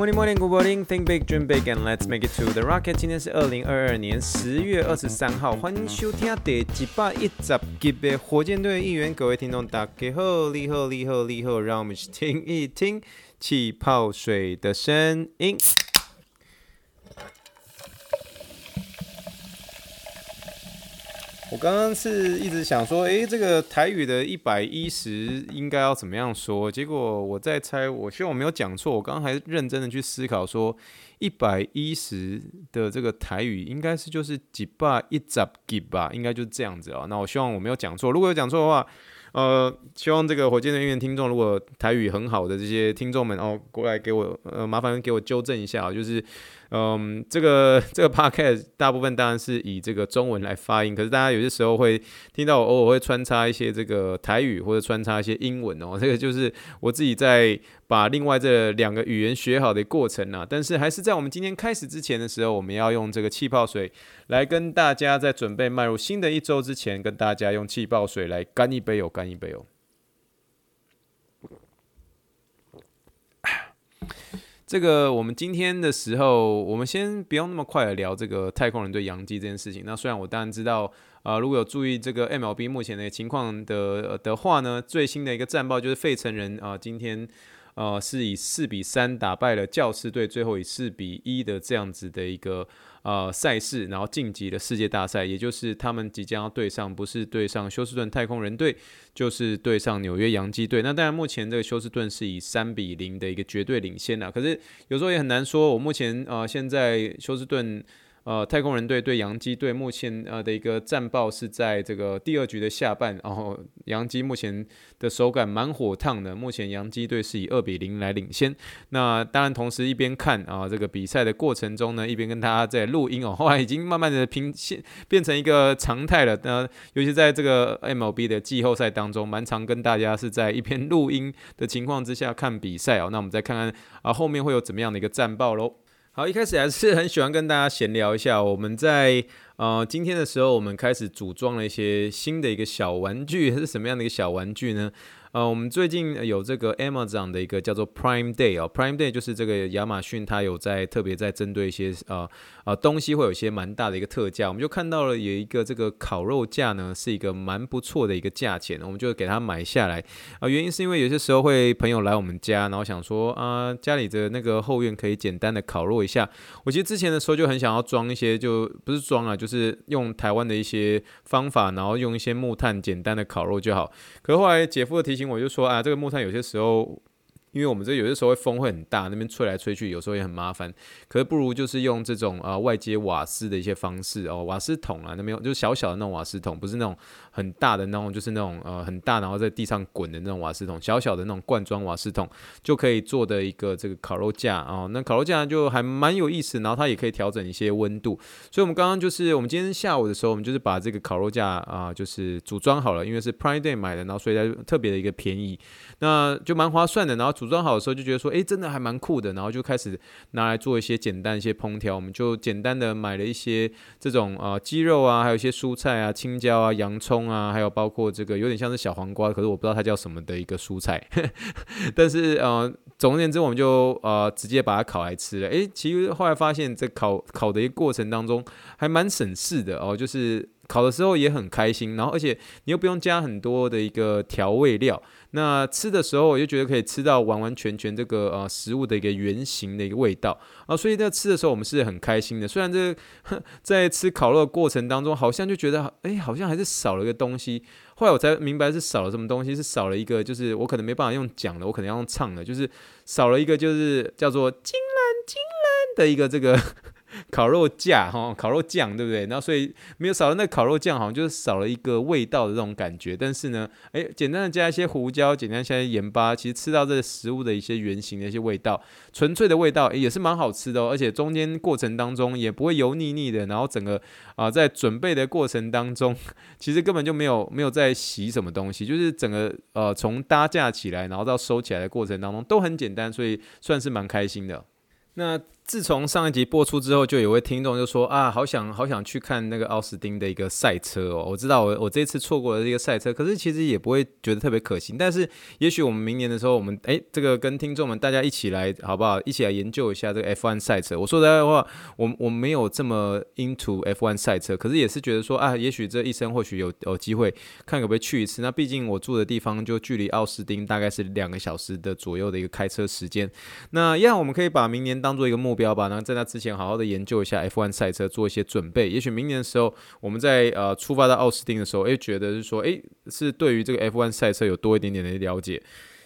Morning, morning, good morning. Think big, dream big, and let's make it to the rocket. 今天是二零二二年十月二十三号，欢迎收听第一百一十集的火箭队议员。各位听众，大家好，你好，你好，你好，让我们去听一听气泡水的声音。我刚刚是一直想说，诶，这个台语的一百一十应该要怎么样说？结果我在猜，我希望我没有讲错。我刚刚还认真的去思考说，一百一十的这个台语应该是就是几百一十几吧，应该就是这样子啊。那我希望我没有讲错。如果有讲错的话，呃，希望这个火箭人员听众，如果台语很好的这些听众们哦，过来给我呃，麻烦给我纠正一下，就是。嗯，这个这个 podcast 大部分当然是以这个中文来发音，可是大家有些时候会听到我偶尔会穿插一些这个台语或者穿插一些英文哦，这个就是我自己在把另外这两个语言学好的过程啊。但是还是在我们今天开始之前的时候，我们要用这个气泡水来跟大家在准备迈入新的一周之前，跟大家用气泡水来干一杯哦，干一杯哦。这个我们今天的时候，我们先不用那么快的聊这个太空人对洋基这件事情。那虽然我当然知道，啊、如果有注意这个 MLB 目前的情况的的话呢，最新的一个战报就是费城人啊、今天。呃，是以四比三打败了教士队，最后以四比一的这样子的一个呃赛事，然后晋级了世界大赛，也就是他们即将要对上，不是对上休斯顿太空人队，就是对上纽约洋基队。那当然，目前这个休斯顿是以三比零的一个绝对领先了。可是有时候也很难说，我目前呃现在休斯顿。呃，太空人队对洋基队目前呃的一个战报是在这个第二局的下半，然后洋基目前的手感蛮火烫的，目前洋基队是以二比零来领先。那当然，同时一边看啊这个比赛的过程中呢，一边跟大家在录音哦，后来已经慢慢的平现变成一个常态了。那尤其在这个 MLB 的季后赛当中，蛮常跟大家是在一边录音的情况之下看比赛哦。那我们再看看啊后面会有怎么样的一个战报喽。好，一开始还是很喜欢跟大家闲聊一下。我们在呃今天的时候，我们开始组装了一些新的一个小玩具，是什么样的一个小玩具呢？呃，我们最近有这个 Amazon 的一个叫做 Prime Day 哦，Prime Day 就是这个亚马逊它有在特别在针对一些呃呃东西会有一些蛮大的一个特价，我们就看到了有一个这个烤肉架呢，是一个蛮不错的一个价钱，我们就给它买下来啊，原因是因为有些时候会朋友来我们家，然后想说啊家里的那个后院可以简单的烤肉一下。我其实之前的时候就很想要装一些，就不是装啊，就是用台湾的一些方法，然后用一些木炭简单的烤肉就好。可是后来姐夫的提。我就说啊，这个木炭有些时候。因为我们这有些时候会风会很大，那边吹来吹去，有时候也很麻烦。可是不如就是用这种啊、呃、外接瓦斯的一些方式哦，瓦斯桶啊，那边就是小小的那种瓦斯桶，不是那种很大的那种，就是那种呃很大然后在地上滚的那种瓦斯桶，小小的那种罐装瓦斯桶就可以做的一个这个烤肉架啊、哦。那烤肉架就还蛮有意思，然后它也可以调整一些温度。所以我们刚刚就是我们今天下午的时候，我们就是把这个烤肉架啊、就是组装好了，因为是 Prime Day 买的，然后所以它特别的一个便宜，那就蛮划算的。然后组装好的时候就觉得说，诶，真的还蛮酷的，然后就开始拿来做一些简单一些烹调。我们就简单的买了一些这种啊、呃、鸡肉啊，还有一些蔬菜啊，青椒啊，洋葱啊，还有包括这个有点像是小黄瓜，可是我不知道它叫什么的一个蔬菜。但是呃，总而言之，我们就呃直接把它烤来吃了。诶，其实后来发现，这烤烤的一个过程当中还蛮省事的哦，就是。烤的时候也很开心，然后而且你又不用加很多的一个调味料，那吃的时候我就觉得可以吃到完完全全这个呃食物的一个原型的一个味道啊，所以在吃的时候我们是很开心的。虽然这在吃烤肉的过程当中，好像就觉得哎，好像还是少了一个东西。后来我才明白是少了什么东西，是少了一个，就是我可能没办法用讲的，我可能要用唱的，就是少了一个，就是叫做金兰金兰的一个这个。烤肉架哈，烤肉酱对不对？然后所以没有少了那烤肉酱，好像就是少了一个味道的这种感觉。但是呢，哎，简单的加一些胡椒，简单加一些盐巴，其实吃到这食物的一些原型的一些味道，纯粹的味道也是蛮好吃的哦。而且中间过程当中也不会油腻腻的。然后整个啊、在准备的过程当中，其实根本就没有没有在洗什么东西，就是整个呃从搭架起来，然后到收起来的过程当中都很简单，所以算是蛮开心的。那自从上一集播出之后，就有位听众就说啊，好想好想去看那个奥斯汀的一个赛车哦。我知道我我这次错过了这个赛车，可是其实也不会觉得特别可惜。但是也许我们明年的时候，我们诶这个跟听众们大家一起来好不好？一起来研究一下这个 F1 赛车。我说实在话，我我没有这么 into F1 赛车，可是也是觉得说啊，也许这一生或许有有机会看可不可以去一次。那毕竟我住的地方就距离奥斯汀大概是两个小时的左右的一个开车时间。那一样我们可以把明年当做一个目标要吧。然后在那之前好好的研究一下 F1 赛车，做一些准备。也许明年的时候，我们在呃出发到奥斯汀的时候，诶，觉得是说，诶，是对于这个 F1 赛车有多一点点的了解。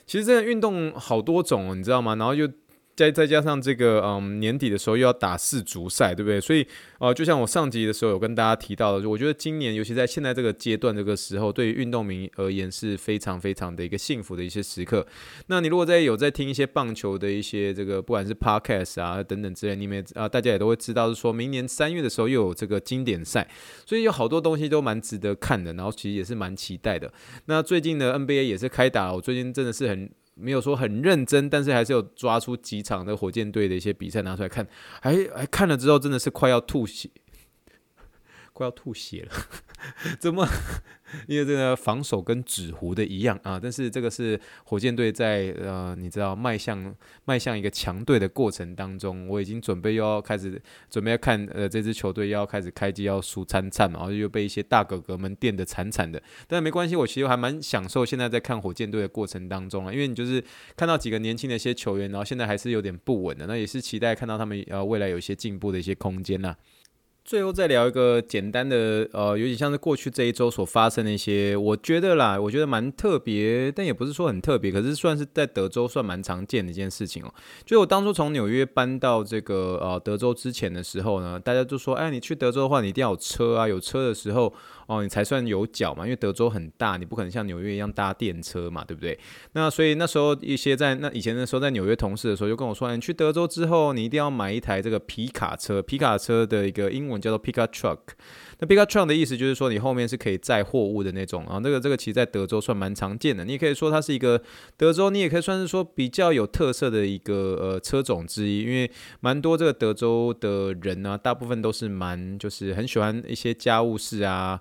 其实这个运动好多种，你知道吗？然后又。再再加上这个，嗯，年底的时候又要打世足赛，对不对？所以，呃，就像我上集的时候有跟大家提到的，我觉得今年，尤其在现在这个阶段、这个时候，对于运动迷而言是非常非常的一个幸福的一些时刻。那你如果在有在听一些棒球的一些这个，不管是 podcast 啊等等之类，你们啊、大家也都会知道，是说明年三月的时候又有这个经典赛，所以有好多东西都蛮值得看的，然后其实也是蛮期待的。那最近的 NBA 也是开打，我最近真的是很。没有说很认真，但是还是有抓出几场的火箭队的一些比赛拿出来看，还还看了之后真的是快要吐血，快要吐血了，怎么？因为这个防守跟纸糊的一样啊，但是这个是火箭队在呃，你知道迈向迈向一个强队的过程当中，我已经准备又要开始准备要看呃这支球队要开始开机要输惨惨嘛，然后又被一些大哥哥们电得惨惨的，但是没关系，我其实还蛮享受现在在看火箭队的过程当中啊，因为你就是看到几个年轻的一些球员，然后现在还是有点不稳的，那也是期待看到他们呃未来有一些进步的一些空间呐、啊。最后再聊一个简单的，呃，有点像是过去这一周所发生的一些，我觉得啦，我觉得蛮特别，但也不是说很特别，可是算是在德州算蛮常见的一件事情哦。就我当初从纽约搬到这个呃德州之前的时候呢，大家就说，哎，你去德州的话，你一定要有车啊，有车的时候。哦，你才算有脚嘛，因为德州很大，你不可能像纽约一样搭电车嘛，对不对？那所以那时候一些在那以前的时候在纽约同事的时候就跟我说，你去德州之后，你一定要买一台这个皮卡车，皮卡车的一个英文叫做 pickup truck。那 pickup truck 的意思就是说，你后面是可以载货物的那种啊。这个这个其实在德州算蛮常见的，你也可以说它是一个德州，你也可以算是说比较有特色的一个呃车种之一，因为蛮多这个德州的人呢、大部分都是蛮就是很喜欢一些家务事啊。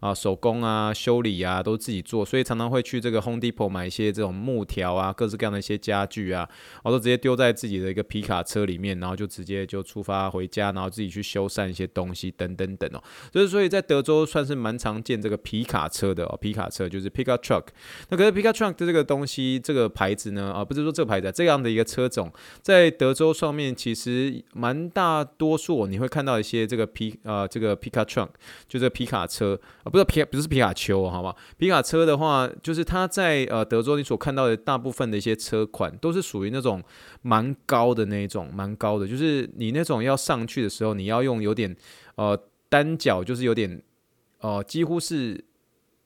啊，手工啊，修理啊，都自己做，所以常常会去这个 Home Depot 买一些这种木条啊，各式各样的一些家具啊，然后都直接丢在自己的一个皮卡车里面，然后就直接就出发回家，然后自己去修缮一些东西等等等哦。就是所以在德州算是蛮常见这个皮卡车的哦，皮卡车就是 Pickup Truck。那可是 Pickup Truck 的这个东西，这个牌子呢，啊，不是说这个牌子，这样的一个车种，在德州上面其实蛮大多数你会看到一些这个皮啊，这个 Pickup Truck 就这皮卡车。不是皮，不是皮卡丘，好吧？皮卡车的话，就是它在呃德州，你所看到的大部分的一些车款，都是属于那种蛮高的那种，蛮高的，就是你那种要上去的时候，你要用有点呃单脚，就是有点呃几乎是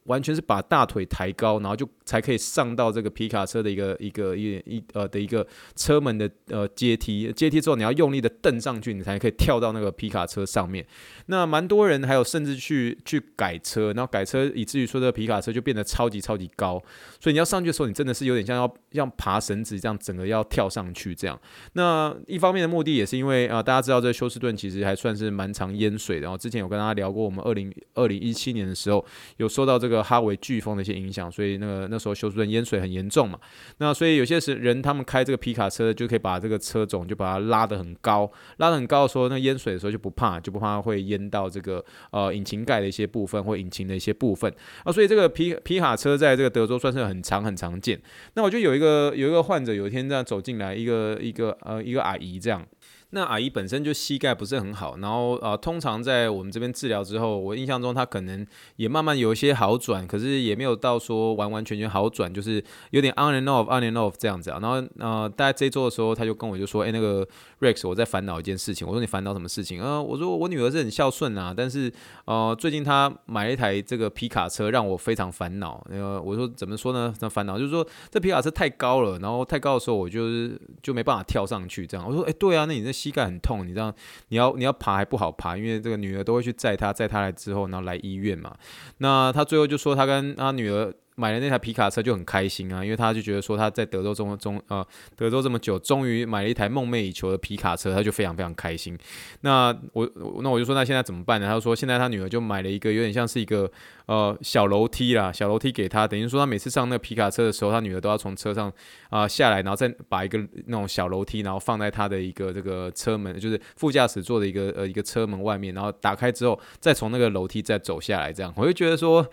完全是把大腿抬高，然后就。才可以上到这个皮卡车的一个一个一一呃的一个车门的呃阶梯，阶梯之后你要用力的蹬上去，你才可以跳到那个皮卡车上面。那蛮多人还有甚至去去改车，然后改车以至于说这个皮卡车就变得超级超级高，所以你要上去的时候，你真的是有点像要像爬绳子这样，整个要跳上去这样。那一方面的目的也是因为啊、大家知道这休斯顿其实还算是蛮常淹水的，然后之前有跟大家聊过，我们二零二零一七年的时候有说到这个哈维飓风的一些影响，所以那个。那时候休斯顿淹水很严重嘛，那所以有些时人他们开这个皮卡车就可以把这个车种就把它拉得很高，拉得很高的时候，那淹水的时候就不怕，就不怕会淹到这个呃引擎盖的一些部分或引擎的一些部分啊，所以这个皮皮卡车在这个德州算是很常很常见。那我就有一个有一个患者有一天这样走进来，一个一个呃一个阿姨这样。那阿姨本身就膝盖不是很好，然后啊、通常在我们这边治疗之后，我印象中她可能也慢慢有一些好转，可是也没有到说完完全全好转，就是有点 on and off，on and off 这样子啊。然后呃，大概这一周的时候，他就跟我就说，哎，那个 Rex，我在烦恼一件事情。我说你烦恼什么事情？啊、呃，我说我女儿是很孝顺啊，但是呃，最近她买了一台这个皮卡车，让我非常烦恼。呃，我说怎么说呢？那烦恼就是说这皮卡车太高了，然后太高的时候，我就是就没办法跳上去这样。我说，哎，对啊，那你这。膝盖很痛，你知道你要你要爬还不好爬，因为这个女儿都会去载她，载她来之后，然后来医院嘛。那她最后就说，她跟她女儿。买了那台皮卡车就很开心啊，因为他就觉得说他在德州中中呃德州这么久，终于买了一台梦寐以求的皮卡车，他就非常非常开心。那我那我就说那现在怎么办呢？他就说现在他女儿就买了一个有点像是一个呃小楼梯啦，小楼梯给他，等于说他每次上那个皮卡车的时候，他女儿都要从车上啊、下来，然后再把一个那种小楼梯，然后放在他的一个这个车门，就是副驾驶座的一个呃一个车门外面，然后打开之后再从那个楼梯再走下来，这样我就觉得说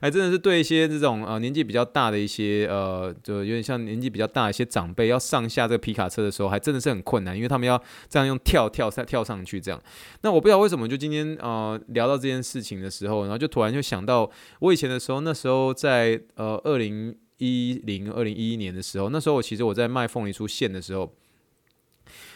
还真的是对一些这种。呃，年纪比较大的一些呃，就有点像年纪比较大一些长辈，要上下这个皮卡车的时候，还真的是很困难，因为他们要这样用跳跳跳跳上去这样。那我不知道为什么，就今天呃聊到这件事情的时候，然后就突然就想到我以前的时候，那时候在呃二零一零二零一一年的时候，那时候我其实我在卖凤梨酥线的时候，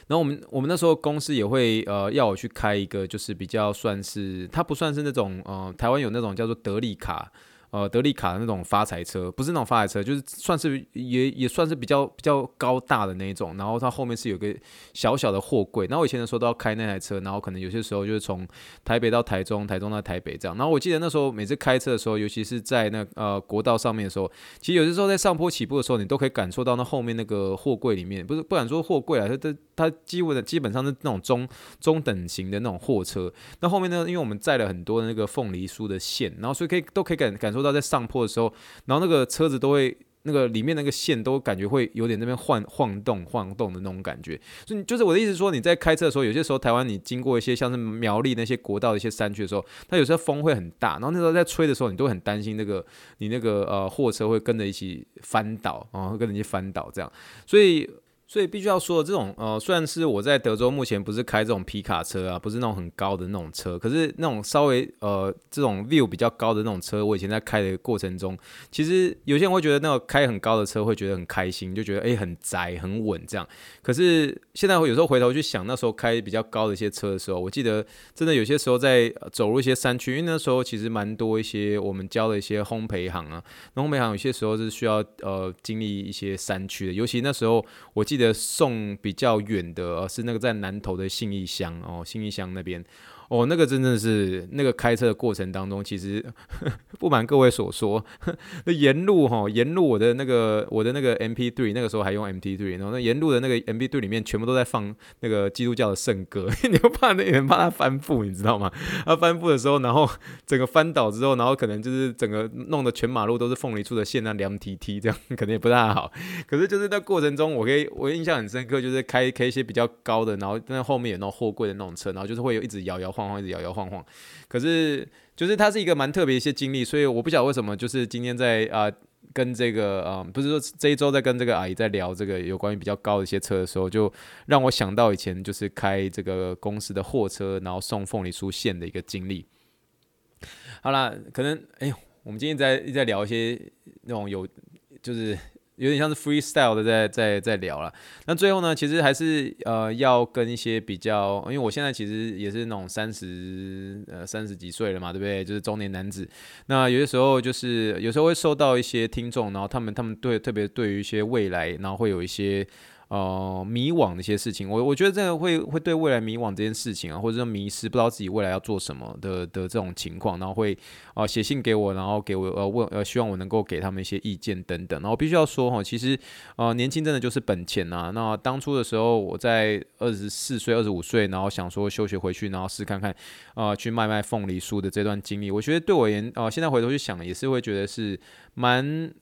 然后我们我们那时候公司也会呃要我去开一个，就是比较算是它不算是那种呃台湾有那种叫做得利卡。呃，德利卡的那种发财车，不是那种发财车，就是算是也也算是比较比较高大的那一种。然后它后面是有个小小的货柜。然后我以前的时候都要开那台车，然后可能有些时候就是从台北到台中，台中到台北这样。然后我记得那时候每次开车的时候，尤其是在那呃国道上面的时候，其实有些时候在上坡起步的时候，你都可以感受到那后面那个货柜里面，不是不敢说货柜啊，它它它几乎的基本上是那种中中等型的那种货车。那后面呢，因为我们载了很多的那个凤梨酥的馅，然后所以可以都可以感感受。到在上坡的时候，然后那个车子都会那个里面那个线都感觉会有点那边晃晃动晃动的那种感觉，所以就是我的意思说，你在开车的时候，有些时候台湾你经过一些像是苗栗那些国道的一些山区的时候，它有时候风会很大，然后那时候在吹的时候，你都很担心那个你那个呃货车会跟着一起翻倒啊，会跟着一起翻倒这样，所以。所以必须要说的，这种呃，虽然是我在德州目前不是开这种皮卡车啊，不是那种很高的那种车，可是那种稍微呃这种 view 比较高的那种车，我以前在开的过程中，其实有些人会觉得那个开很高的车会觉得很开心，就觉得诶、很宅很稳这样。可是现在我有时候回头去想，那时候开比较高的一些车的时候，我记得真的有些时候在走入一些山区，因为那时候其实蛮多一些我们教的一些烘焙行啊，烘焙行有些时候是需要呃经历一些山区的，尤其那时候我记记得。送比较远的，是那个在南头的信义乡哦，信义乡那边。哦，那个真的是那个开车的过程当中，其实 不瞒各位所说，那沿路哈，沿路我的那个我的那个 MP3，那个时候还用 MP3，然后那沿路的那个 MP3 里面全部都在放那个基督教的圣歌，你又怕那人怕他翻覆，你知道吗？他翻覆的时候，然后整个翻倒之后，然后可能就是整个弄得全马路都是凤梨出的线，那凉蹄蹄这样，可能也不太好。可是就是在过程中，我可以我印象很深刻，就是开开一些比较高的，然后那后面有那种货柜的那种车，然后就是会有一直摇摇晃晃，一直摇摇晃晃。可是，就是它是一个蛮特别一些经历，所以我不晓得为什么，就是今天在啊、跟这个啊、不是说这一周在跟这个阿姨在聊这个有关于比较高的一些车的时候，就让我想到以前就是开这个公司的货车，然后送凤梨酥线的一个经历。好啦，可能哎呦，我们今天在在聊一些那种有就是。有点像是 freestyle 的在在在聊了，那最后呢，其实还是呃要跟一些比较，因为我现在其实也是那种三十呃三十几岁了嘛，对不对？就是中年男子。那有些时候就是有时候会受到一些听众，然后他们他们对特别对于一些未来，然后会有一些。呃，迷惘的一些事情，我我觉得这个会会对未来迷惘这件事情啊，或者说迷失，不知道自己未来要做什么的的这种情况，然后会啊呃、写信给我，然后给我呃问呃希望我能够给他们一些意见等等。然后必须要说哈，其实呃年轻真的就是本钱呐。那当初的时候，我在二十四岁、二十五岁，然后想说休学回去，然后试看看啊、去卖卖凤梨酥的这段经历，我觉得对我而言啊、现在回头去想，也是会觉得是蛮。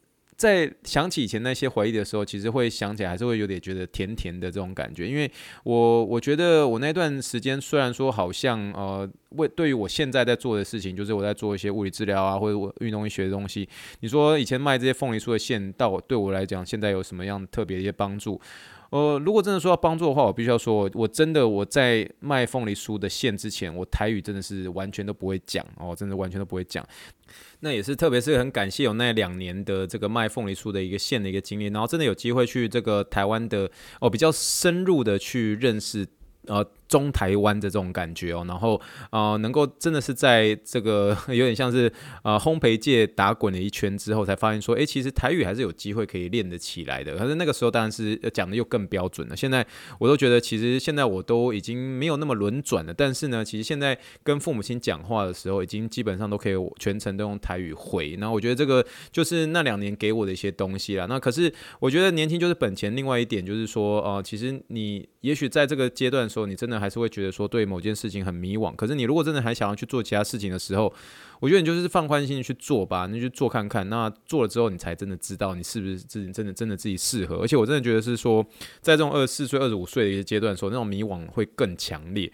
在想起以前那些回忆的时候，其实会想起来，还是会有点觉得甜甜的这种感觉。因为我我觉得我那段时间虽然说好像呃，为对于我现在在做的事情，就是我在做一些物理治疗啊，或者我运动医学的东西。你说以前卖这些凤梨酥的线，到对我来讲，现在有什么样特别的一些帮助？呃，如果真的说要帮助的话，我必须要说，我真的我在卖凤梨酥的线之前，我台语真的是完全都不会讲哦，真的完全都不会讲。那也是特别是很感谢有那两年的这个卖凤梨酥的一个线的一个经历，然后真的有机会去这个台湾的哦，比较深入的去认识呃。中台湾的这种感觉哦，然后呃，能够真的是在这个 有点像是呃烘焙界打滚了一圈之后，才发现说，诶，其实台语还是有机会可以练得起来的。可是那个时候当然是讲的又更标准了。现在我都觉得，其实现在我都已经没有那么轮转了。但是呢，其实现在跟父母亲讲话的时候，已经基本上都可以全程都用台语回。那我觉得这个就是那两年给我的一些东西了。那可是我觉得年轻就是本钱。另外一点就是说，呃，其实你也许在这个阶段的时候，你真的还是会觉得说对某件事情很迷惘，可是你如果真的还想要去做其他事情的时候，我觉得你就是放宽心去做吧，你去做看看。那做了之后，你才真的知道你是不是自己真的真的自己适合。而且我真的觉得是说，在这种二十四岁、二十五岁的一个阶段的时候，那种迷惘会更强烈。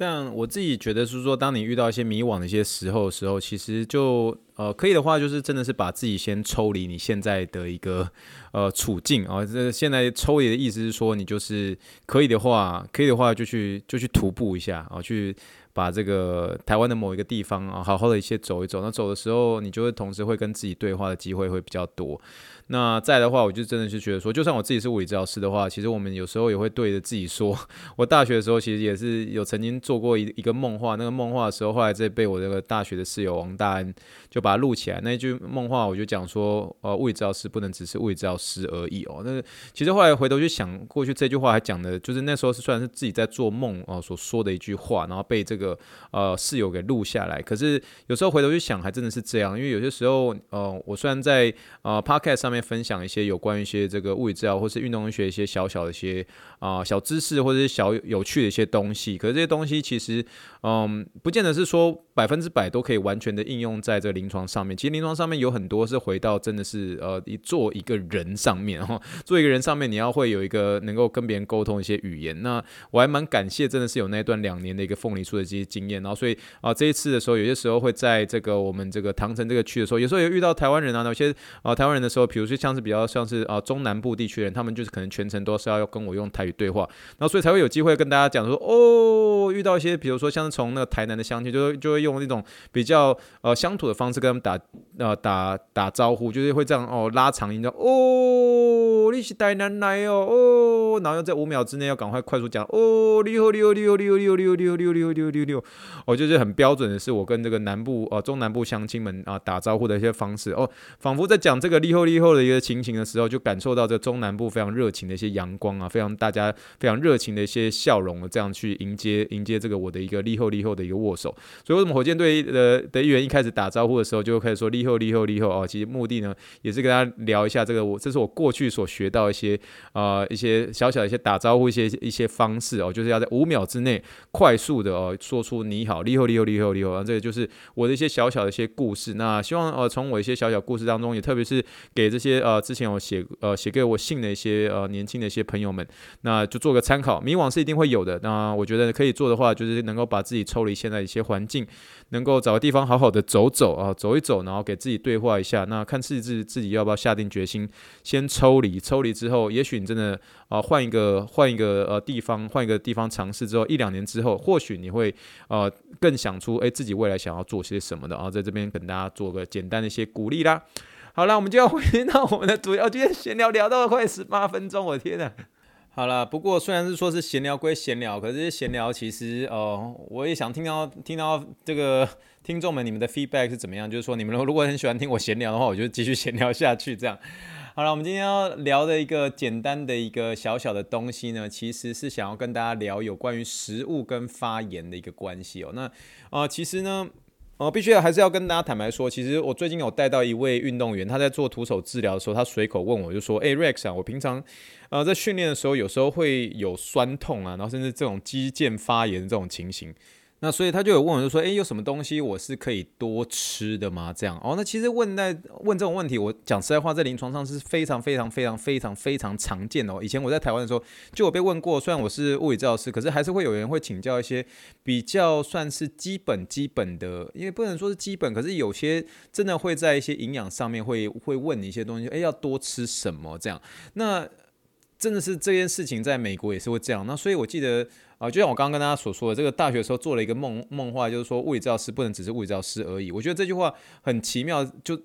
但我自己觉得是说，当你遇到一些迷惘的一些时候的时候，其实就呃可以的话，就是真的是把自己先抽离你现在的一个呃处境啊。这现在抽离的意思是说，你就是可以的话，可以的话就去就去徒步一下啊，去把这个台湾的某一个地方啊好好的一些走一走。那走的时候，你就会同时会跟自己对话的机会会比较多。那在的话，我就真的是觉得说，就算我自己是物理治疗师的话，其实我们有时候也会对着自己说，我大学的时候其实也是有曾经做过一一个梦话，那个梦话的时候，后来再被我这个大学的室友王大安就把它录起来。那一句梦话，我就讲说，呃，物理治疗师不能只是物理治疗师而已哦。那其实后来回头去想，过去这句话还讲的，就是那时候是算是自己在做梦哦所说的一句话，然后被这个呃室友给录下来。可是有时候回头去想，还真的是这样，因为有些时候，呃，我虽然在呃 Podcast 上面。分享一些有关于一些这个物理治疗或是运动学一些小小的一些啊、小知识或者是小有趣的一些东西，可是这些东西其实嗯不见得是说百分之百都可以完全的应用在这个临床上面。其实临床上面有很多是回到真的是呃一做一个人上面哈，做一个人上面你要会有一个能够跟别人沟通一些语言。那我还蛮感谢真的是有那段两年的一个凤梨酥的这些经验，然后所以啊、这一次的时候有些时候会在这个我们这个唐城这个区的时候，有时候也遇到台湾人啊，有些啊、台湾人的时候，比如就像是比较像是啊中南部地区人，他们就是可能全程都是要要跟我用台语对话，然后所以才会有机会跟大家讲说哦，遇到一些比如说像是从那个台南的乡亲，就会就会用那种比较呃乡土的方式跟他们打呃打打招呼，就是会这样哦拉长音的哦，你是台南来哦哦，然后在五秒之内要赶快快速讲哦，你好你好你好你好你好你好你好你好你好你好你好，哦就是很标准的是我跟这个南部呃中南部乡亲们啊打招呼的一些方式哦，仿佛在讲这个你好你好。一个情形的时候，就感受到这中南部非常热情的一些阳光啊，非常大家非常热情的一些笑容，这样去迎接迎接这个我的一个立后立后的一个握手。所以为什么火箭队的的议员一开始打招呼的时候就开始说立后立后立后哦，其实目的呢也是跟大家聊一下这个我这是我过去所学到一些啊、一些小小的一些打招呼一些一些方式哦，就是要在五秒之内快速的哦说出你好立后立后立后立后，这个就是我的一些小小的一些故事。那希望呃从我一些小小故事当中，也特别是给这些。些呃，之前我写呃写给我信的一些呃年轻的一些朋友们，那就做个参考。迷惘是一定会有的，那我觉得可以做的话，就是能够把自己抽离现在一些环境，能够找个地方好好的走走啊，走一走，然后给自己对话一下。那看自己自己自己要不要下定决心，先抽离。抽离之后，也许你真的啊换一个换一个呃地方，换一个地方尝试之后，一两年之后，或许你会呃更想出诶自己未来想要做些什么的啊，在这边跟大家做个简单的一些鼓励啦。好了，我们就要回到我们的主要。今天闲聊聊到了快十八分钟，我的天呐！好了，不过虽然是说是闲聊归闲聊，可是闲聊其实哦、呃，我也想听到听到这个听众们你们的 feedback 是怎么样？就是说你们如果很喜欢听我闲聊的话，我就继续闲聊下去。这样好了，我们今天要聊的一个简单的一个小小的东西呢，其实是想要跟大家聊有关于食物跟发炎的一个关系哦。那啊、呃，其实呢。哦，必须还是要跟大家坦白说，其实我最近有带到一位运动员，他在做徒手治疗的时候，他随口问我就说：“诶，Rex 啊，我平常呃在训练的时候，有时候会有酸痛啊，然后甚至这种肌腱发炎这种情形。”那所以他就有问我，就说：“诶，有什么东西我是可以多吃的吗？”这样哦，那其实问在问这种问题，我讲实在话，在临床上是非常非常非常非常非常常见的哦。以前我在台湾的时候，就有被问过。虽然我是物理治疗师，可是还是会有人会请教一些比较算是基本基本的，因为不能说是基本，可是有些真的会在一些营养上面会会问你一些东西，诶，要多吃什么这样？那。真的是这件事情在美国也是会这样。那所以我记得啊、就像我刚刚跟大家所说的，这个大学的时候做了一个梦梦话，就是说物理教师不能只是物理教师而已。我觉得这句话很奇妙，就。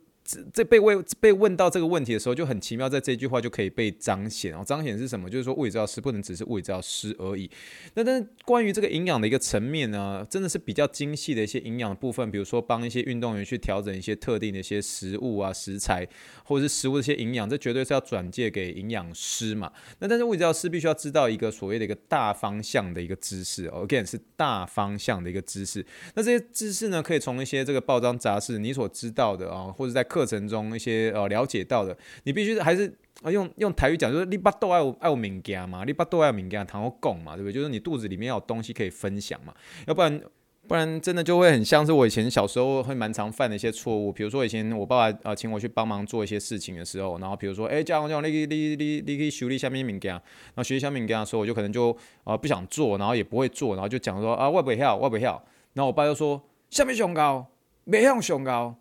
这被问被问到这个问题的时候就很奇妙，在这句话就可以被彰显哦。彰显是什么？就是说物理治疗师不能只是物理治疗师而已。那但是关于这个营养的一个层面呢，真的是比较精细的一些营养的部分，比如说帮一些运动员去调整一些特定的一些食物啊、食材，或者是食物的一些营养，这绝对是要转介给营养师嘛。那但是物理治疗师必须要知道一个所谓的一个大方向的一个知识哦，again 是大方向的一个知识。那这些知识呢，可以从一些这个报章杂志你所知道的啊，或者在课程中一些呃了解到的，你必须还是啊用用台语讲，就是你巴肚爱有爱有物件嘛，你巴肚爱有物件，谈我讲嘛，对不对？就是你肚子里面要有东西可以分享嘛，要不然不然真的就会很像是我以前小时候会蛮常犯的一些错误，比如说以前我爸爸呃请我去帮忙做一些事情的时候，然后比如说哎这样这样，你你你你去修理下面物件，然后学习下面物件的时候，我就可能就啊不想做，然后也不会做，然后就讲说啊我不晓我不晓，然后我爸就说下面上高，没向上高。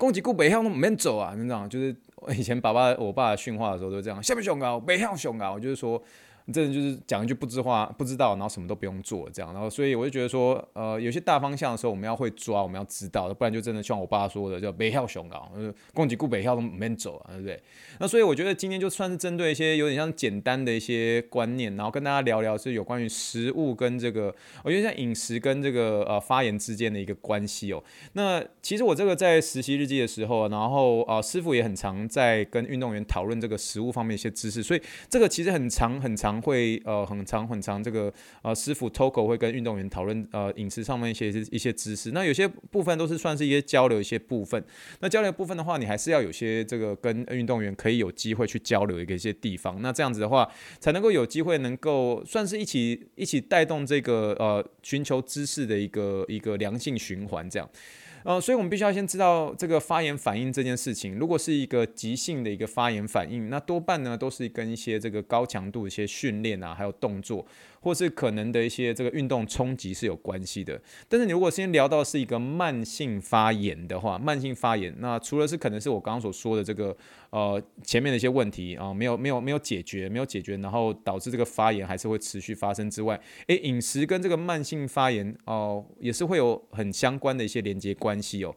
攻击顾北向都没走啊，你知道吗？就是以前爸爸我爸训话的时候都这样，下面熊高，北向熊高，就是说。真的就是讲一句不知话，不知道，然后什么都不用做这样，然后所以我就觉得说，呃，有些大方向的时候我们要会抓，我们要知道，不然就真的像我爸说的，叫北校熊高，就是攻击顾北校都没走啊，对不对？那所以我觉得今天就算是针对一些有点像简单的一些观念，然后跟大家聊聊是有关于食物跟这个，我觉得像饮食跟这个呃发炎之间的一个关系哦。那其实我这个在实习日记的时候，然后、呃、师傅也很常在跟运动员讨论这个食物方面一些知识，所以这个其实很长很长会呃很长很长，这个呃师傅 Toko 会跟运动员讨论呃饮食上面一些一些知识。那有些部分都是算是一些交流一些部分。那交流部分的话，你还是要有些这个跟运动员可以有机会去交流一个一些地方。那这样子的话，才能够有机会能够算是一起一起带动这个呃寻求知识的一个一个良性循环这样。呃，所以我们必须要先知道这个发炎反应这件事情。如果是一个急性的一个发炎反应，那多半呢都是跟一些这个高强度一些训练啊，还有动作。或是可能的一些这个运动冲击是有关系的，但是你如果先聊到是一个慢性发炎的话，慢性发炎，那除了是可能是我刚刚所说的这个呃前面的一些问题啊、没有没有没有解决，没有解决，然后导致这个发炎还是会持续发生之外，诶，饮食跟这个慢性发炎哦、也是会有很相关的一些连接关系哦。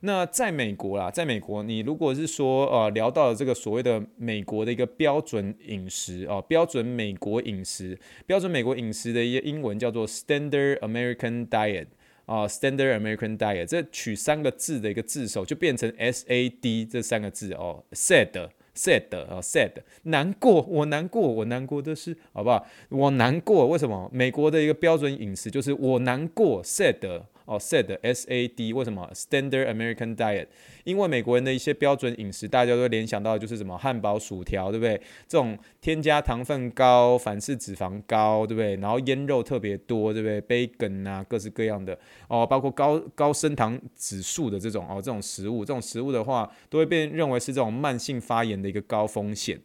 那在美国啦，在美国，你如果是说呃聊到了这个所谓的美国的一个标准饮食哦、标准美国饮食，标准美国饮食的一个英文叫做 Standard American Diet 啊、，Standard American Diet，这取三个字的一个字首就变成 S A D 这三个字哦，Sad Sad 啊 Sad，难过，我难过，我难过的是，好不好？我难过，为什么？美国的一个标准饮食就是我难过，Sad。哦，SAD S A D，为什么 Standard American Diet？因为美国人的一些标准饮食，大家都联想到就是什么汉堡、薯条，对不对？这种添加糖分高、反式脂肪高，对不对？然后腌肉特别多，对不对？Bacon 啊，各式各样的哦，包括高高升糖指数的这种哦，这种食物，这种食物的话，都会被认为是这种慢性发炎的一个高风险。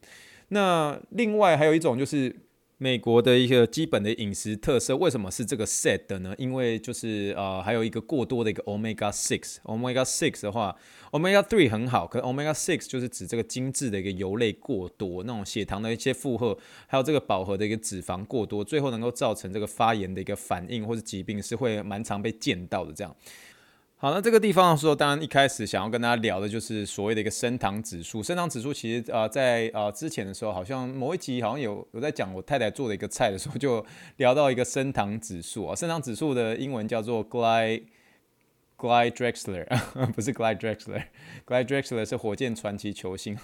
那另外还有一种就是。美国的一个基本的饮食特色，为什么是这个 set 的呢？因为就是呃，还有一个过多的一个 Omega Six。Omega Six 的话，Omega Three 很好，可 Omega Six 就是指这个精致的一个油类过多，那种血糖的一些负荷，还有这个饱和的一个脂肪过多，最后能够造成这个发炎的一个反应或者疾病，是会蛮常被见到的这样。好，那这个地方的时候，当然一开始想要跟大家聊的就是所谓的一个升糖指数。升糖指数其实啊、在啊、之前的时候，好像某一集好像有有在讲我太太做的一个菜的时候，就聊到一个升糖指数啊。升糖指数的英文叫做 Gly Gly Drexler，不是 Gly Drexler，Gly Drexler 是火箭传奇球星。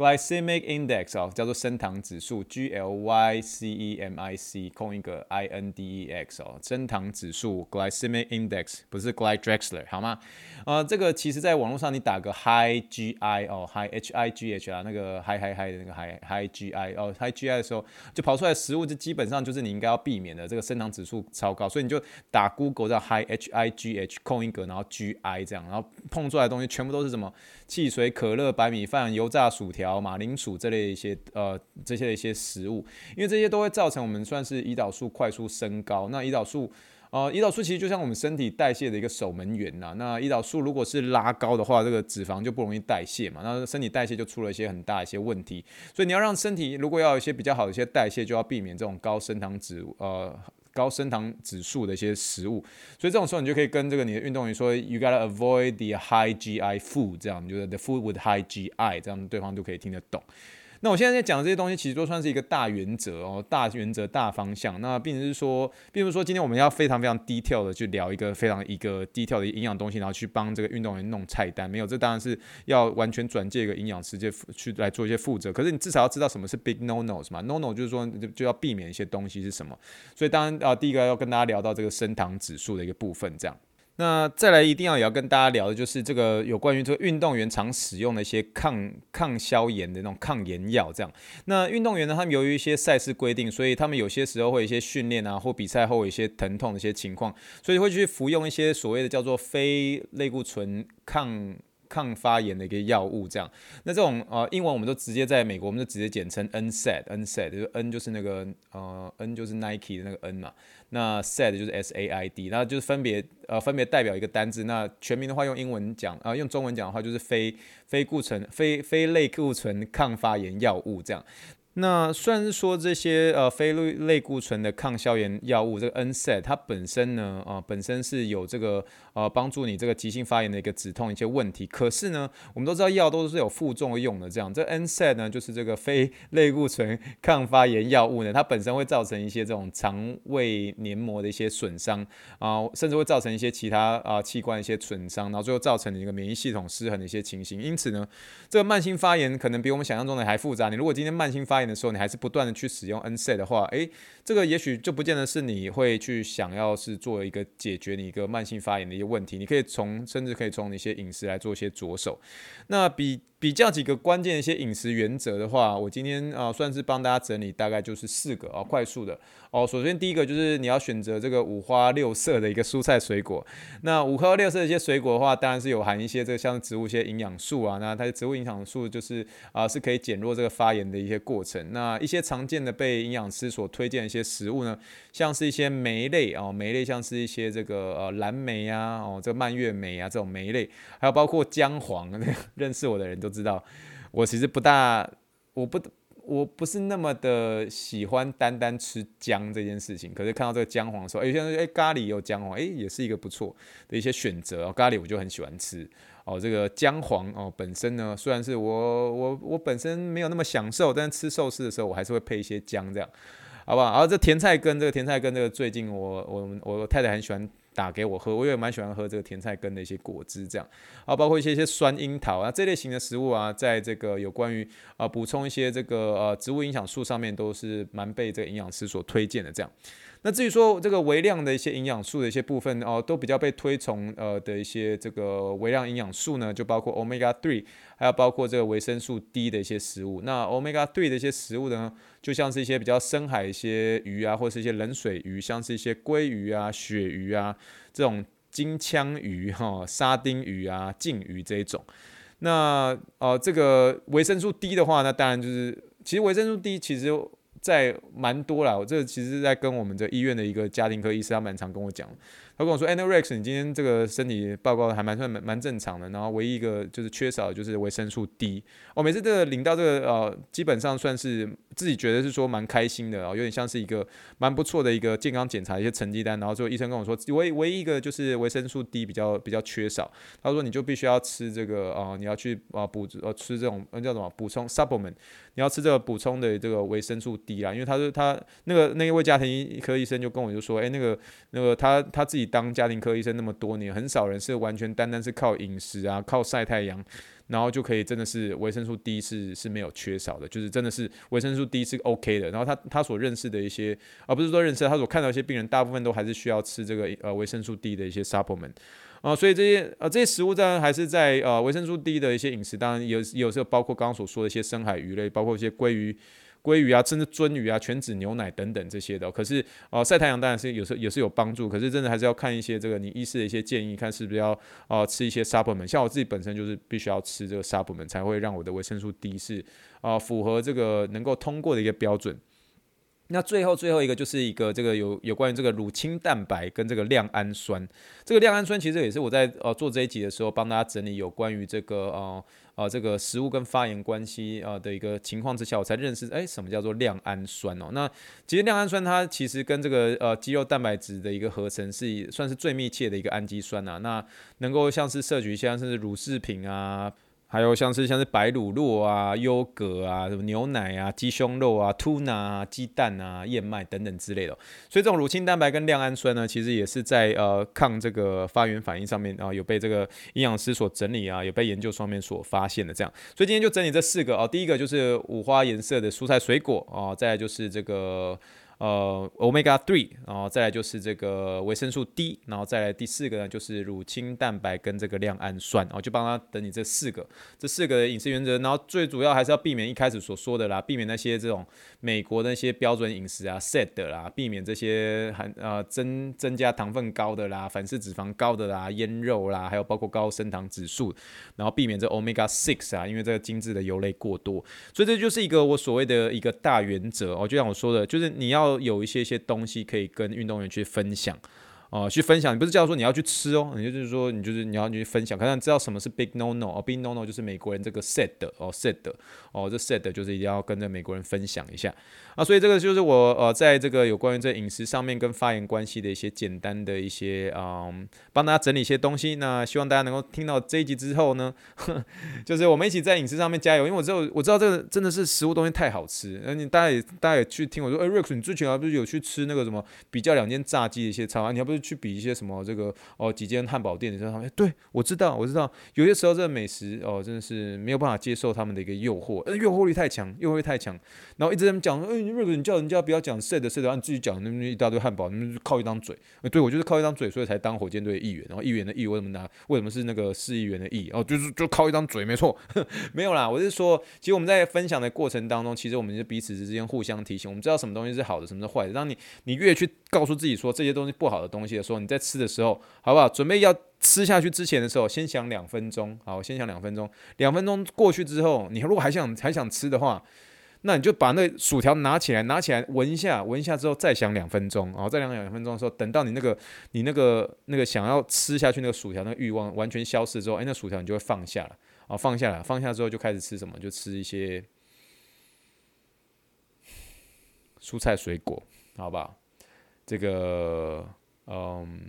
Glycemic Index 哦，叫做升糖指数，G L Y C E M I C 空一个 I N D E X 哦，升糖指数 Glycemic Index 不是 Gly Drexler 好吗？呃，这个其实在网络上你打个 High G I 哦，High H I G H 啊，那个 High High High 的那个 High High G I 哦，High G I 的时候就跑出来食物，就基本上就是你应该要避免的这个升糖指数超高，所以你就打 Google 叫 High H I G H 空一个，然后 G I 这样，然后碰出来的东西全部都是什么汽水、可乐、白米饭、油炸薯条。马铃薯这类一些呃这些一些食物，因为这些都会造成我们算是胰岛素快速升高。那胰岛素呃，胰岛素其实就像我们身体代谢的一个守门员呐。那胰岛素如果是拉高的话，这个脂肪就不容易代谢嘛，那身体代谢就出了一些很大一些问题。所以你要让身体如果要有一些比较好的一些代谢，就要避免这种高升糖指呃高升糖指数的一些食物。所以这种时候你就可以跟这个你的运动员说，You gotta avoid the high GI food，这样就是 the food with high GI，这样对方就可以听得懂。那我现在在讲这些东西，其实都算是一个大原则哦，大原则、大方向。那并不是说，并不是说今天我们要非常非常 detail 的去聊一个非常一个 detail 的营养东西，然后去帮这个运动员弄菜单。没有，这当然是要完全转介一个营养师去去来做一些负责。可是你至少要知道什么是 big no nos 嘛，no no 就是说就就要避免一些东西是什么。所以当然啊，第一个要跟大家聊到这个升糖指数的一个部分，这样。那再来一定要也要跟大家聊的就是这个有关于这个运动员常使用的一些抗抗消炎的那种抗炎药，这样。那运动员呢，他们由于一些赛事规定，所以他们有些时候会有一些训练啊，或比赛后有一些疼痛的一些情况，所以会去服用一些所谓的叫做非类固醇抗。抗发炎的一个药物，这样，那这种呃英文我们都直接在美国，我们就直接简称 NSAID，NSAID 就是 N 就是那个呃 N 就是 Nike 的那个 N 嘛，那 SAID 就是 S A I D，那就是分别呃分别代表一个单字，那全名的话用英文讲啊、呃、用中文讲的话就是非非固醇非非类固醇抗发炎药物这样。那虽然是说这些呃非类类固醇的抗消炎药物，这个 NSAID 它本身呢啊、呃、本身是有这个呃帮助你这个急性发炎的一个止痛一些问题，可是呢我们都知道药都是有副作用的，这样这 NSAID 呢就是这个非类固醇抗发炎药物呢，它本身会造成一些这种肠胃黏膜的一些损伤啊，甚至会造成一些其他啊、器官一些损伤，然后最后造成你一个免疫系统失衡的一些情形。因此呢，这个慢性发炎可能比我们想象中的还复杂。你如果今天慢性发炎的时候，你还是不断的去使用 NSAID 的话，诶，这个也许就不见得是你会去想要是做一个解决你一个慢性发炎的一些问题。你可以从甚至可以从一些饮食来做一些着手。那比比较几个关键的一些饮食原则的话，我今天啊、算是帮大家整理，大概就是四个啊、快速的哦。首先第一个就是你要选择这个五花六色的一个蔬菜水果。那五花六色的一些水果的话，当然是有含一些这个像植物一些营养素啊。那它的植物营养素就是啊、是可以减弱这个发炎的一些过程。那一些常见的被营养师所推荐的一些食物呢，像是一些莓类哦，莓类像是一些这个呃蓝莓啊，哦这个蔓越莓啊这种莓类，还有包括姜黄，认识我的人都知道，我其实不大，我不，我不是那么的喜欢单单吃姜这件事情。可是看到这个姜黄的时候，哎，现在哎咖喱有姜黄，哎，也是一个不错的一些选择哦。咖喱我就很喜欢吃哦。这个姜黄哦，本身呢，虽然是我我我本身没有那么享受，但是吃寿司的时候，我还是会配一些姜这样，好不好？然后这甜菜根，这个甜菜根，这个最近我我我太太很喜欢。打给我喝，我也蛮喜欢喝这个甜菜根的一些果汁，这样啊，包括一些一些酸樱桃啊这类型的食物啊，在这个有关于啊补充一些这个呃植物营养素上面，都是蛮被这个营养师所推荐的这样。那至于说这个微量的一些营养素的一些部分哦，都比较被推崇呃的一些这个微量营养素呢，就包括 Omega Three，还有包括这个维生素 D 的一些食物。那 Omega Three 的一些食物呢，就像是一些比较深海一些鱼啊，或是一些冷水鱼，像是一些鲑鱼啊、鳕鱼啊这种金枪鱼哈、沙丁鱼啊、鯖鱼这一种。那呃这个维生素 D 的话，那当然就是其实维生素 D 其实。在蛮多啦，我这其实在跟我们的医院的一个家庭科医师，他蛮常跟我讲。他跟我说，Anorex，你今天这个身体报告还蛮算蛮蛮正常的，然后唯一一个就是缺少的就是维生素 D。我每次这个领到这个呃，基本上算是自己觉得是说蛮开心的啊，有点像是一个蛮不错的一个健康检查一些成绩单。然后最后医生跟我说，唯唯一一个就是维生素 D 比较比较缺少。他说你就必须要吃这个啊、你要去啊补呃吃这种叫什么补充 supplement，你要吃这个补充的这个维生素 D 啊，因为他说他那个那一位家庭医科医生就跟我就说，哎那个那个他他自己。当家庭科医生那么多年，很少人是完全单单是靠饮食啊，靠晒太阳，然后就可以真的是维生素 D 是是没有缺少的，就是真的是维生素 D 是 OK 的。然后他他所认识的一些，而、不是说认识，他所看到一些病人，大部分都还是需要吃这个呃维生素 D 的一些 supplement 啊，所以这些呃这些食物当然还是在呃维生素 D 的一些饮食，当然有有时候包括刚刚所说的一些深海鱼类，包括一些鲑鱼。鲑鱼啊，甚至鳟鱼啊，全脂牛奶等等这些的，可是呃晒太阳当然是有时候也是有帮助，可是真的还是要看一些这个你医师的一些建议，看是不是要呃吃一些 supplement。像我自己本身就是必须要吃这个 supplement，才会让我的维生素 D 是啊、呃、符合这个能够通过的一个标准。那最后最后一个就是一个这个有有关于这个乳清蛋白跟这个亮氨酸，这个亮氨酸其实也是我在呃做这一集的时候帮大家整理有关于这个呃啊这个食物跟发炎关系啊的一个情况之下，我才认识哎什么叫做亮氨酸哦。那其实亮氨酸它其实跟这个呃肌肉蛋白质的一个合成是算是最密切的一个氨基酸呐、啊。那能够像是摄取一些像是乳制品啊。还有像是像是白乳酪啊、优格啊、什么牛奶啊、鸡胸肉啊、tuna 啊、鸡蛋啊、燕麦等等之类的，所以这种乳清蛋白跟亮氨酸呢，其实也是在呃抗这个发炎反应上面啊，有被这个营养师所整理啊，有被研究上面所发现的这样。所以今天就整理这四个哦，第一个就是五花颜色的蔬菜水果啊，再来就是这个。呃，Omega three，然后再来就是这个维生素 D，然后再来第四个呢就是乳清蛋白跟这个亮氨酸，然后就帮他等你这四个，这四个饮食原则，然后最主要还是要避免一开始所说的啦，避免那些这种美国那些标准饮食啊，set 的啦，避免这些含呃增增加糖分高的啦，反式脂肪高的啦，腌肉啦，还有包括高升糖指数，然后避免这 Omega six 啊，因为这个精致的油类过多，所以这就是一个我所谓的一个大原则哦，就像我说的，就是你要。有一些些东西可以跟运动员去分享。哦，去分享，你不是叫说你要去吃哦，你就是说你就是你要去分享，可能知道什么是 big no no 哦，big no no 就是美国人这个 said 哦 said 哦，这 said 就是一定要跟着美国人分享一下。啊，所以这个就是我呃在这个有关于这饮食上面跟发言关系的一些简单的一些嗯，帮大家整理一些东西。那希望大家能够听到这一集之后呢，就是我们一起在饮食上面加油，因为我知道我知道这个真的是食物东西太好吃，那你大家也大家也去听我说，哎，Rex 你之前还不是有去吃那个什么比较两间炸鸡的一些餐啊，你还不是。去比一些什么这个哦几间汉堡店的时候，他们对我知道我知道，有些时候这个美食哦真的是没有办法接受他们的一个诱惑，呃诱惑力太强，诱惑力太强，然后一直在讲，哎，瑞哥你叫人家不要讲 said said，然后你自己讲那么一大堆汉堡，你们靠一张嘴，对我就是靠一张嘴，所以才当火箭队的议员，然后议员的议为什么拿为什么是那个市议员的议？哦，就是就靠一张嘴，没错，没有啦，我是说，其实我们在分享的过程当中，其实我们就彼此之间互相提醒，我们知道什么东西是好的，什么是坏的，当你你越去告诉自己说这些东西不好的东西的时候，你在吃的时候，好不好？准备要吃下去之前的时候，先想两分钟。好，先想两分钟。两分钟过去之后，你如果还想还想吃的话，那你就把那薯条拿起来，拿起来闻一下，闻一下之后再想两分钟。好，再两两分钟的时候，等到你那个你那个那个想要吃下去那个薯条那个欲望完全消失之后，哎，那薯条你就会放下了。好，放下来，放下之后就开始吃什么？就吃一些蔬菜水果，好不好？这个。嗯，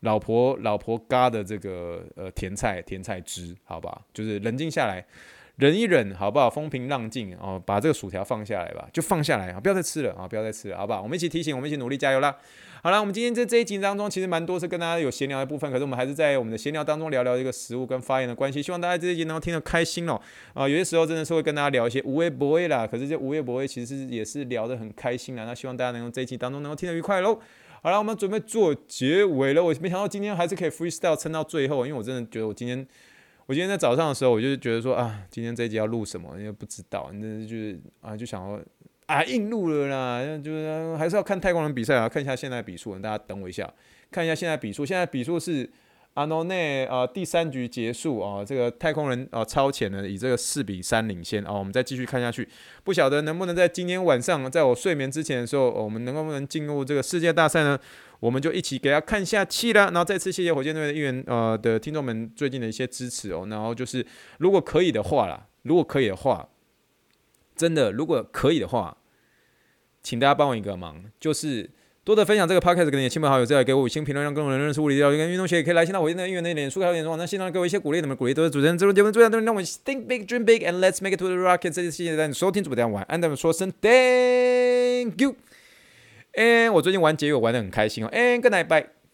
老婆老婆嘎的这个呃甜菜甜菜汁，好吧？就是冷静下来，忍一忍，好不好？风平浪静哦，把这个薯条放下来吧，就放下来啊，不要再吃了啊，不要再吃了，好不好？我们一起提醒，我们一起努力，加油啦！好了，我们今天这这一集当中，其实蛮多是跟大家有闲聊的部分，可是我们还是在我们的闲聊当中聊聊一个食物跟发言的关系。希望大家这一集能够听得开心哦。啊，有些时候真的是会跟大家聊一些无微不微啦，可是这无微不微其实也是聊得很开心啦。那希望大家能够这一集当中能够听得愉快喽。好了，我们准备做结尾了。我没想到今天还是可以 freestyle 撑到最后，因为我真的觉得我今天，我今天在早上的时候，我就觉得说啊，今天这一集要录什么，因为不知道，那就是啊，就想要。啊，硬录了啦，就是还是要看太空人比赛啊，看一下现在比数，大家等我一下，看一下现在比数，现在比数是阿诺内啊，第三局结束啊，这个太空人啊超前了，以这个四比三领先啊，我们再继续看下去，不晓得能不能在今天晚上，在我睡眠之前的时候，我们能不能进入这个世界大赛呢？我们就一起给他看下去了，然后再次谢谢火箭队的议员呃的听众们最近的一些支持哦，然后就是如果可以的话啦，如果可以的话。真的，如果可以的话，请大家帮我一个忙，就是多的分享这个 podcast 给你的亲朋好友，再来给我五星评论，让更多人认识物理治疗跟运动鞋，也可以来新浪我现在的运动脸书还有点网站，新浪给我一些鼓励，你们鼓励都是主持人这轮节目最大动力，让我 think big, dream big, and let's make it to the rocket。这次谢谢大家收听，主播大家晚安，咱们说声 thank you。哎，我最近玩结友玩的很开心哦，哎，good night bye。